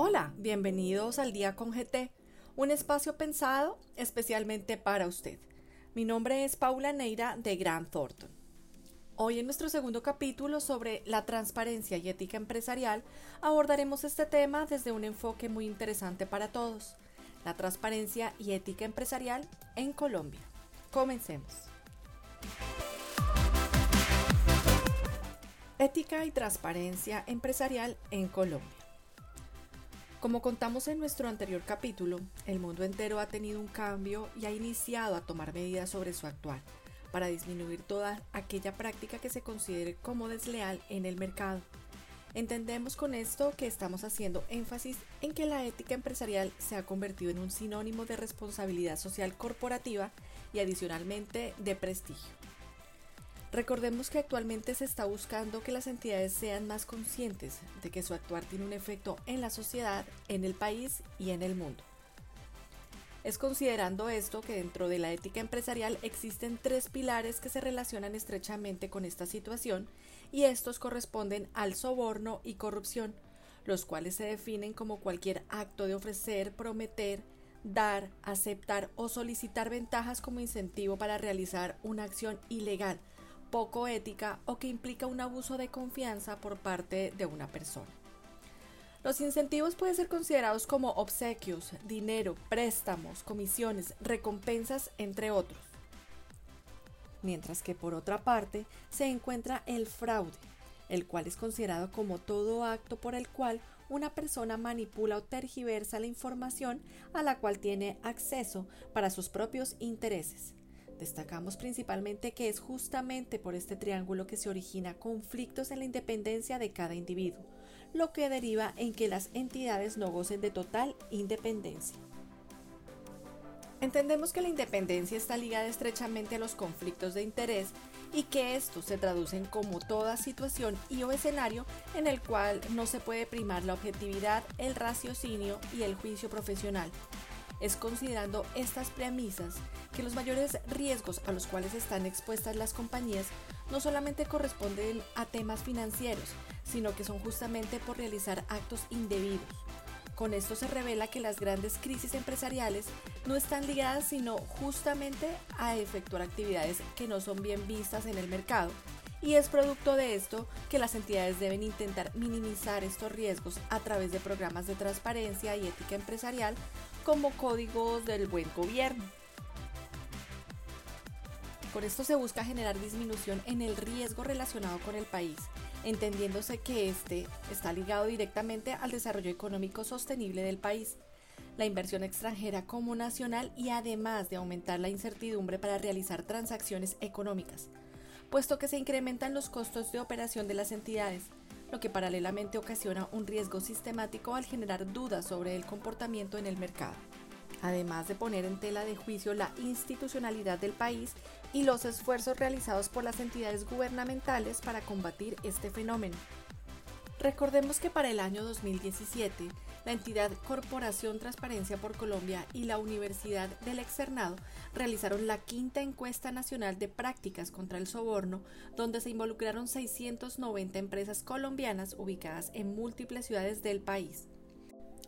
Hola, bienvenidos al Día con GT, un espacio pensado especialmente para usted. Mi nombre es Paula Neira de Grant Thornton. Hoy en nuestro segundo capítulo sobre la transparencia y ética empresarial abordaremos este tema desde un enfoque muy interesante para todos, la transparencia y ética empresarial en Colombia. Comencemos. Ética y transparencia empresarial en Colombia. Como contamos en nuestro anterior capítulo, el mundo entero ha tenido un cambio y ha iniciado a tomar medidas sobre su actual para disminuir toda aquella práctica que se considere como desleal en el mercado. Entendemos con esto que estamos haciendo énfasis en que la ética empresarial se ha convertido en un sinónimo de responsabilidad social corporativa y adicionalmente de prestigio. Recordemos que actualmente se está buscando que las entidades sean más conscientes de que su actuar tiene un efecto en la sociedad, en el país y en el mundo. Es considerando esto que dentro de la ética empresarial existen tres pilares que se relacionan estrechamente con esta situación y estos corresponden al soborno y corrupción, los cuales se definen como cualquier acto de ofrecer, prometer, dar, aceptar o solicitar ventajas como incentivo para realizar una acción ilegal poco ética o que implica un abuso de confianza por parte de una persona. Los incentivos pueden ser considerados como obsequios, dinero, préstamos, comisiones, recompensas, entre otros. Mientras que por otra parte se encuentra el fraude, el cual es considerado como todo acto por el cual una persona manipula o tergiversa la información a la cual tiene acceso para sus propios intereses, Destacamos principalmente que es justamente por este triángulo que se origina conflictos en la independencia de cada individuo, lo que deriva en que las entidades no gocen de total independencia. Entendemos que la independencia está ligada estrechamente a los conflictos de interés y que estos se traducen como toda situación y o escenario en el cual no se puede primar la objetividad, el raciocinio y el juicio profesional, es considerando estas premisas que los mayores riesgos a los cuales están expuestas las compañías no solamente corresponden a temas financieros, sino que son justamente por realizar actos indebidos. Con esto se revela que las grandes crisis empresariales no están ligadas sino justamente a efectuar actividades que no son bien vistas en el mercado. Y es producto de esto que las entidades deben intentar minimizar estos riesgos a través de programas de transparencia y ética empresarial como códigos del buen gobierno. Con esto se busca generar disminución en el riesgo relacionado con el país, entendiéndose que este está ligado directamente al desarrollo económico sostenible del país, la inversión extranjera como nacional y además de aumentar la incertidumbre para realizar transacciones económicas, puesto que se incrementan los costos de operación de las entidades, lo que paralelamente ocasiona un riesgo sistemático al generar dudas sobre el comportamiento en el mercado, además de poner en tela de juicio la institucionalidad del país y los esfuerzos realizados por las entidades gubernamentales para combatir este fenómeno. Recordemos que para el año 2017, la entidad Corporación Transparencia por Colombia y la Universidad del Externado realizaron la quinta encuesta nacional de prácticas contra el soborno, donde se involucraron 690 empresas colombianas ubicadas en múltiples ciudades del país.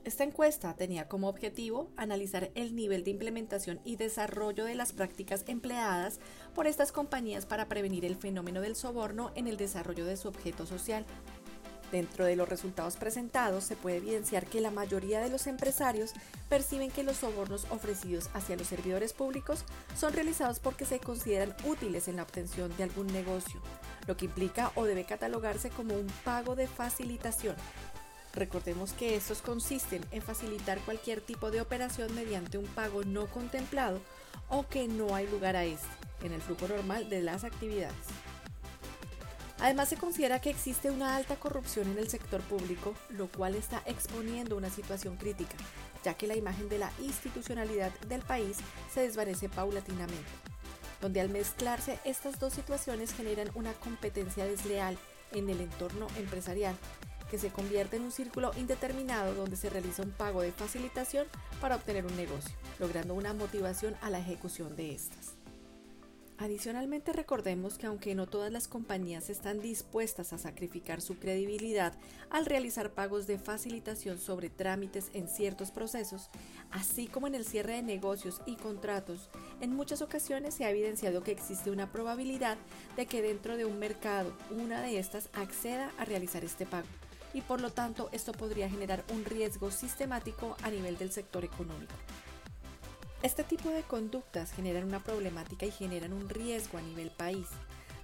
Esta encuesta tenía como objetivo analizar el nivel de implementación y desarrollo de las prácticas empleadas por estas compañías para prevenir el fenómeno del soborno en el desarrollo de su objeto social, Dentro de los resultados presentados se puede evidenciar que la mayoría de los empresarios perciben que los sobornos ofrecidos hacia los servidores públicos son realizados porque se consideran útiles en la obtención de algún negocio, lo que implica o debe catalogarse como un pago de facilitación. Recordemos que estos consisten en facilitar cualquier tipo de operación mediante un pago no contemplado o que no hay lugar a este en el flujo normal de las actividades. Además, se considera que existe una alta corrupción en el sector público, lo cual está exponiendo una situación crítica, ya que la imagen de la institucionalidad del país se desvanece paulatinamente, donde al mezclarse estas dos situaciones generan una competencia desleal en el entorno empresarial, que se convierte en un círculo indeterminado donde se realiza un pago de facilitación para obtener un negocio, logrando una motivación a la ejecución de estas. Adicionalmente recordemos que aunque no todas las compañías están dispuestas a sacrificar su credibilidad al realizar pagos de facilitación sobre trámites en ciertos procesos, así como en el cierre de negocios y contratos, en muchas ocasiones se ha evidenciado que existe una probabilidad de que dentro de un mercado una de estas acceda a realizar este pago y por lo tanto esto podría generar un riesgo sistemático a nivel del sector económico. Este tipo de conductas generan una problemática y generan un riesgo a nivel país,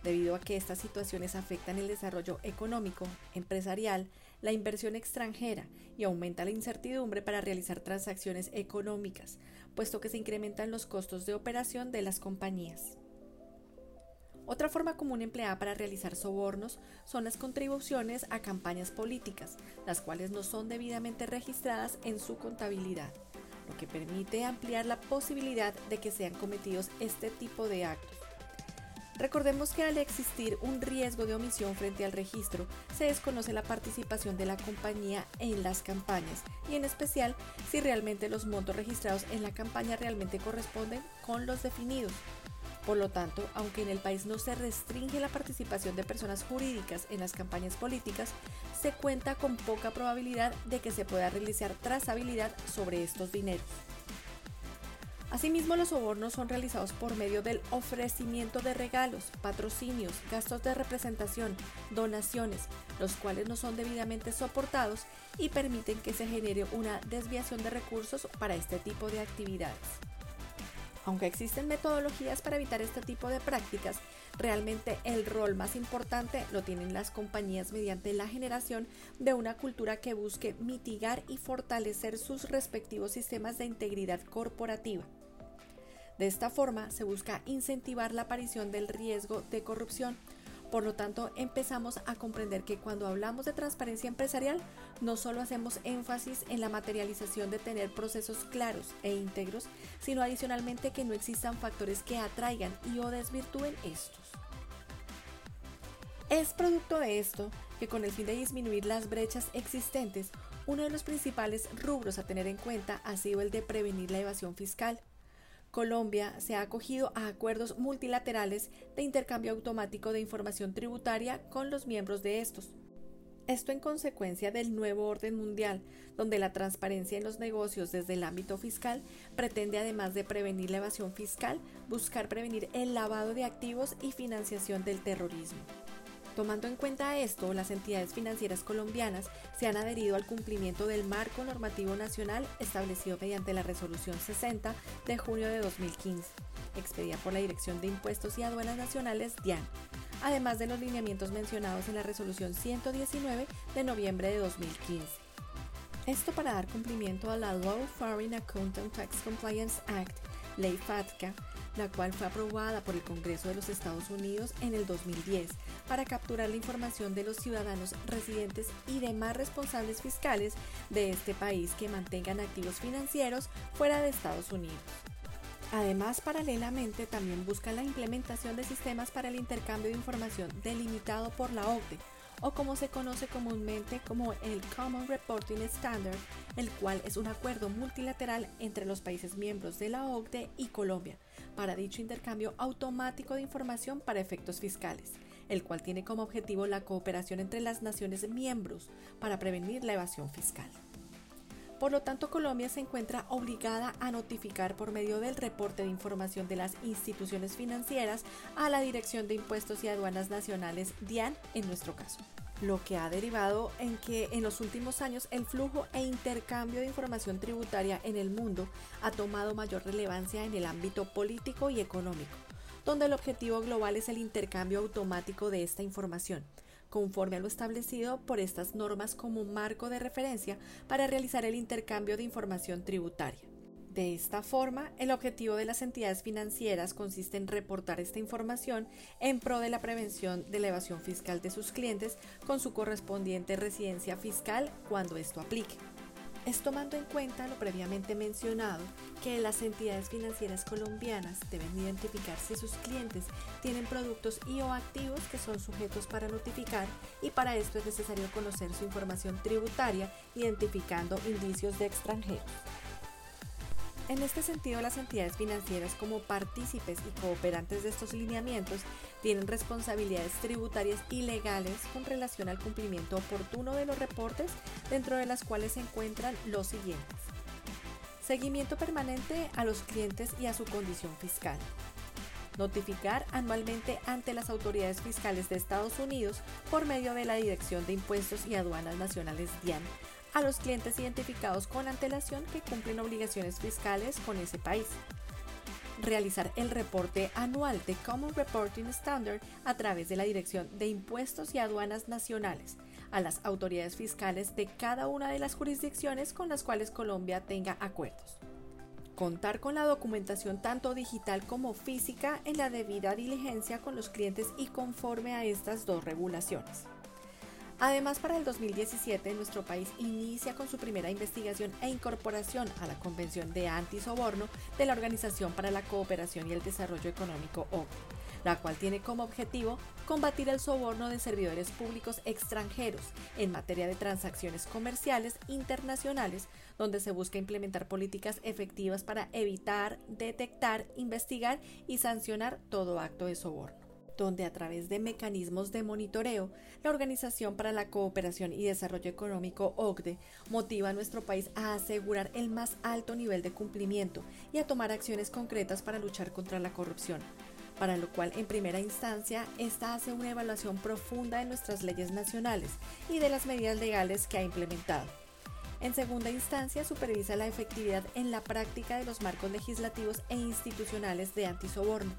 debido a que estas situaciones afectan el desarrollo económico, empresarial, la inversión extranjera y aumenta la incertidumbre para realizar transacciones económicas, puesto que se incrementan los costos de operación de las compañías. Otra forma común empleada para realizar sobornos son las contribuciones a campañas políticas, las cuales no son debidamente registradas en su contabilidad lo que permite ampliar la posibilidad de que sean cometidos este tipo de actos. Recordemos que al existir un riesgo de omisión frente al registro, se desconoce la participación de la compañía en las campañas y en especial si realmente los montos registrados en la campaña realmente corresponden con los definidos. Por lo tanto, aunque en el país no se restringe la participación de personas jurídicas en las campañas políticas, se cuenta con poca probabilidad de que se pueda realizar trazabilidad sobre estos dineros. Asimismo, los sobornos son realizados por medio del ofrecimiento de regalos, patrocinios, gastos de representación, donaciones, los cuales no son debidamente soportados y permiten que se genere una desviación de recursos para este tipo de actividades. Aunque existen metodologías para evitar este tipo de prácticas, realmente el rol más importante lo tienen las compañías mediante la generación de una cultura que busque mitigar y fortalecer sus respectivos sistemas de integridad corporativa. De esta forma se busca incentivar la aparición del riesgo de corrupción, por lo tanto, empezamos a comprender que cuando hablamos de transparencia empresarial, no solo hacemos énfasis en la materialización de tener procesos claros e íntegros, sino adicionalmente que no existan factores que atraigan y o desvirtúen estos. Es producto de esto que con el fin de disminuir las brechas existentes, uno de los principales rubros a tener en cuenta ha sido el de prevenir la evasión fiscal. Colombia se ha acogido a acuerdos multilaterales de intercambio automático de información tributaria con los miembros de estos. Esto en consecuencia del nuevo orden mundial, donde la transparencia en los negocios desde el ámbito fiscal pretende además de prevenir la evasión fiscal, buscar prevenir el lavado de activos y financiación del terrorismo. Tomando en cuenta esto, las entidades financieras colombianas se han adherido al cumplimiento del marco normativo nacional establecido mediante la Resolución 60 de junio de 2015, expedida por la Dirección de Impuestos y Aduanas Nacionales, DIAN, además de los lineamientos mencionados en la Resolución 119 de noviembre de 2015. Esto para dar cumplimiento a la Law Foreign Accountant Tax Compliance Act, Ley FATCA, la cual fue aprobada por el Congreso de los Estados Unidos en el 2010 para capturar la información de los ciudadanos residentes y demás responsables fiscales de este país que mantengan activos financieros fuera de Estados Unidos. Además, paralelamente también busca la implementación de sistemas para el intercambio de información delimitado por la OCDE, o como se conoce comúnmente como el Common Reporting Standard, el cual es un acuerdo multilateral entre los países miembros de la OCDE y Colombia para dicho intercambio automático de información para efectos fiscales, el cual tiene como objetivo la cooperación entre las naciones miembros para prevenir la evasión fiscal. Por lo tanto, Colombia se encuentra obligada a notificar por medio del reporte de información de las instituciones financieras a la Dirección de Impuestos y Aduanas Nacionales, DIAN, en nuestro caso lo que ha derivado en que en los últimos años el flujo e intercambio de información tributaria en el mundo ha tomado mayor relevancia en el ámbito político y económico, donde el objetivo global es el intercambio automático de esta información conforme a lo establecido por estas normas como marco de referencia para realizar el intercambio de información tributaria. De esta forma, el objetivo de las entidades financieras consiste en reportar esta información en pro de la prevención de la evasión fiscal de sus clientes con su correspondiente residencia fiscal cuando esto aplique es tomando en cuenta lo previamente mencionado que las entidades financieras colombianas deben identificar si sus clientes tienen productos y o activos que son sujetos para notificar y para esto es necesario conocer su información tributaria identificando indicios de extranjeros. En este sentido, las entidades financieras como partícipes y cooperantes de estos lineamientos tienen responsabilidades tributarias y legales con relación al cumplimiento oportuno de los reportes, dentro de las cuales se encuentran los siguientes. Seguimiento permanente a los clientes y a su condición fiscal. Notificar anualmente ante las autoridades fiscales de Estados Unidos por medio de la Dirección de Impuestos y Aduanas Nacionales DIAN a los clientes identificados con antelación que cumplen obligaciones fiscales con ese país. Realizar el reporte anual de Common Reporting Standard a través de la Dirección de Impuestos y Aduanas Nacionales a las autoridades fiscales de cada una de las jurisdicciones con las cuales Colombia tenga acuerdos. Contar con la documentación tanto digital como física en la debida diligencia con los clientes y conforme a estas dos regulaciones. Además, para el 2017, nuestro país inicia con su primera investigación e incorporación a la Convención de Antisoborno de la Organización para la Cooperación y el Desarrollo Económico OCDE, la cual tiene como objetivo combatir el soborno de servidores públicos extranjeros en materia de transacciones comerciales internacionales, donde se busca implementar políticas efectivas para evitar, detectar, investigar y sancionar todo acto de soborno donde a través de mecanismos de monitoreo, la Organización para la Cooperación y Desarrollo Económico OCDE motiva a nuestro país a asegurar el más alto nivel de cumplimiento y a tomar acciones concretas para luchar contra la corrupción, para lo cual en primera instancia esta hace una evaluación profunda de nuestras leyes nacionales y de las medidas legales que ha implementado. En segunda instancia, supervisa la efectividad en la práctica de los marcos legislativos e institucionales de antisoborno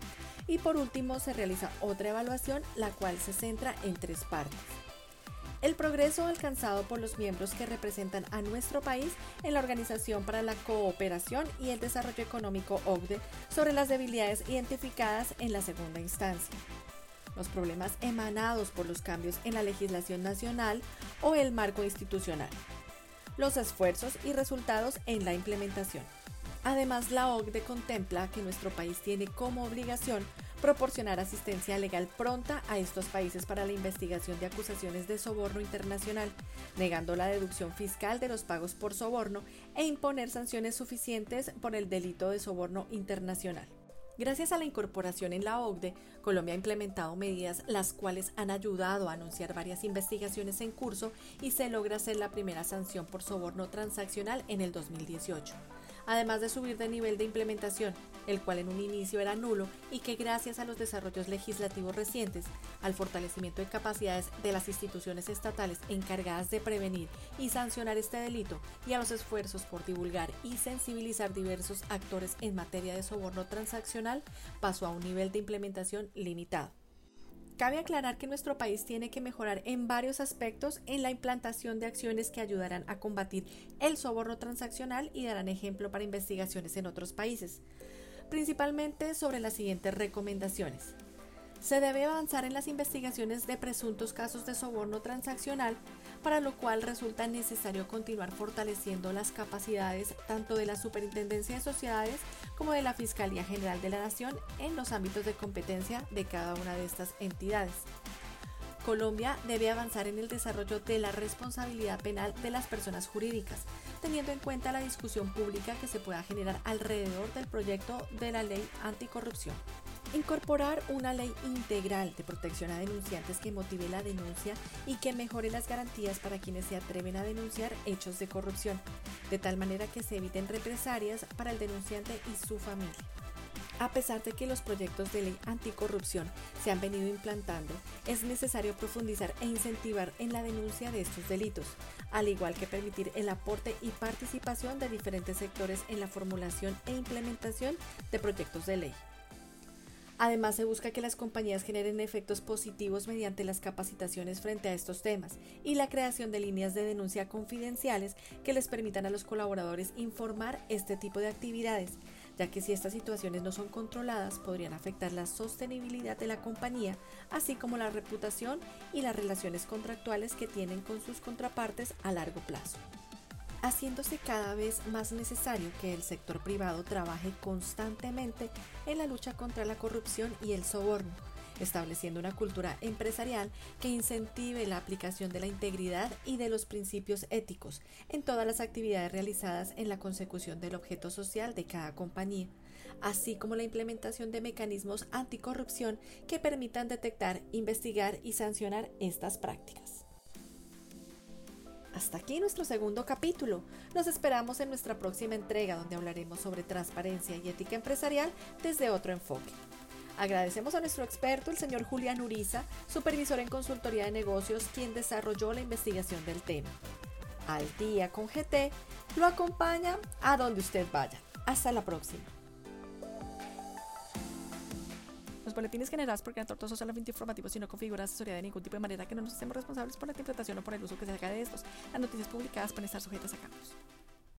y por último, se realiza otra evaluación, la cual se centra en tres partes. El progreso alcanzado por los miembros que representan a nuestro país en la Organización para la Cooperación y el Desarrollo Económico OCDE sobre las debilidades identificadas en la segunda instancia los problemas emanados por los cambios en la legislación nacional o el marco institucional, los esfuerzos y resultados en la implementación. Además, la OCDE contempla que nuestro país tiene como obligación proporcionar asistencia legal pronta a estos países para la investigación de acusaciones de soborno internacional, negando la deducción fiscal de los pagos por soborno e imponer sanciones suficientes por el delito de soborno internacional. Gracias a la incorporación en la OCDE, Colombia ha implementado medidas las cuales han ayudado a anunciar varias investigaciones en curso y se logra hacer la primera sanción por soborno transaccional en el 2018 además de subir de nivel de implementación, el cual en un inicio era nulo y que gracias a los desarrollos legislativos recientes, al fortalecimiento de capacidades de las instituciones estatales encargadas de prevenir y sancionar este delito y a los esfuerzos por divulgar y sensibilizar diversos actores en materia de soborno transaccional, pasó a un nivel de implementación limitado. Cabe aclarar que nuestro país tiene que mejorar en varios aspectos en la implantación de acciones que ayudarán a combatir el soborno transaccional y darán ejemplo para investigaciones en otros países, principalmente sobre las siguientes recomendaciones. Se debe avanzar en las investigaciones de presuntos casos de soborno transaccional, para lo cual resulta necesario continuar fortaleciendo las capacidades tanto de la Superintendencia de Sociedades como de la Fiscalía General de la Nación en los ámbitos de competencia de cada una de estas entidades. Colombia debe avanzar en el desarrollo de la responsabilidad penal de las personas jurídicas, teniendo en cuenta la discusión pública que se pueda generar alrededor del proyecto de la ley anticorrupción. Incorporar una ley integral de protección a denunciantes que motive la denuncia y que mejore las garantías para quienes se atreven a denunciar hechos de corrupción, de tal manera que se eviten represalias para el denunciante y su familia. A pesar de que los proyectos de ley anticorrupción se han venido implantando, es necesario profundizar e incentivar en la denuncia de estos delitos, al igual que permitir el aporte y participación de diferentes sectores en la formulación e implementación de proyectos de ley. Además, se busca que las compañías generen efectos positivos mediante las capacitaciones frente a estos temas y la creación de líneas de denuncia confidenciales que les permitan a los colaboradores informar este tipo de actividades, ya que si estas situaciones no son controladas podrían afectar la sostenibilidad de la compañía, así como la reputación y las relaciones contractuales que tienen con sus contrapartes a largo plazo haciéndose cada vez más necesario que el sector privado trabaje constantemente en la lucha contra la corrupción y el soborno, estableciendo una cultura empresarial que incentive la aplicación de la integridad y de los principios éticos en todas las actividades realizadas en la consecución del objeto social de cada compañía, así como la implementación de mecanismos anticorrupción que permitan detectar, investigar y sancionar estas prácticas. Hasta aquí nuestro segundo capítulo. Nos esperamos en nuestra próxima entrega donde hablaremos sobre transparencia y ética empresarial desde otro enfoque. Agradecemos a nuestro experto, el señor Julián Uriza, supervisor en consultoría de negocios, quien desarrolló la investigación del tema. Al día con GT lo acompaña a donde usted vaya. Hasta la próxima. Boletines generados por Gran Tortoso solamente informativos y no configuran asesoría de ningún tipo de manera que no nos hacemos responsables por la interpretación o por el uso que se haga de estos. Las noticias publicadas pueden estar sujetas a cambios.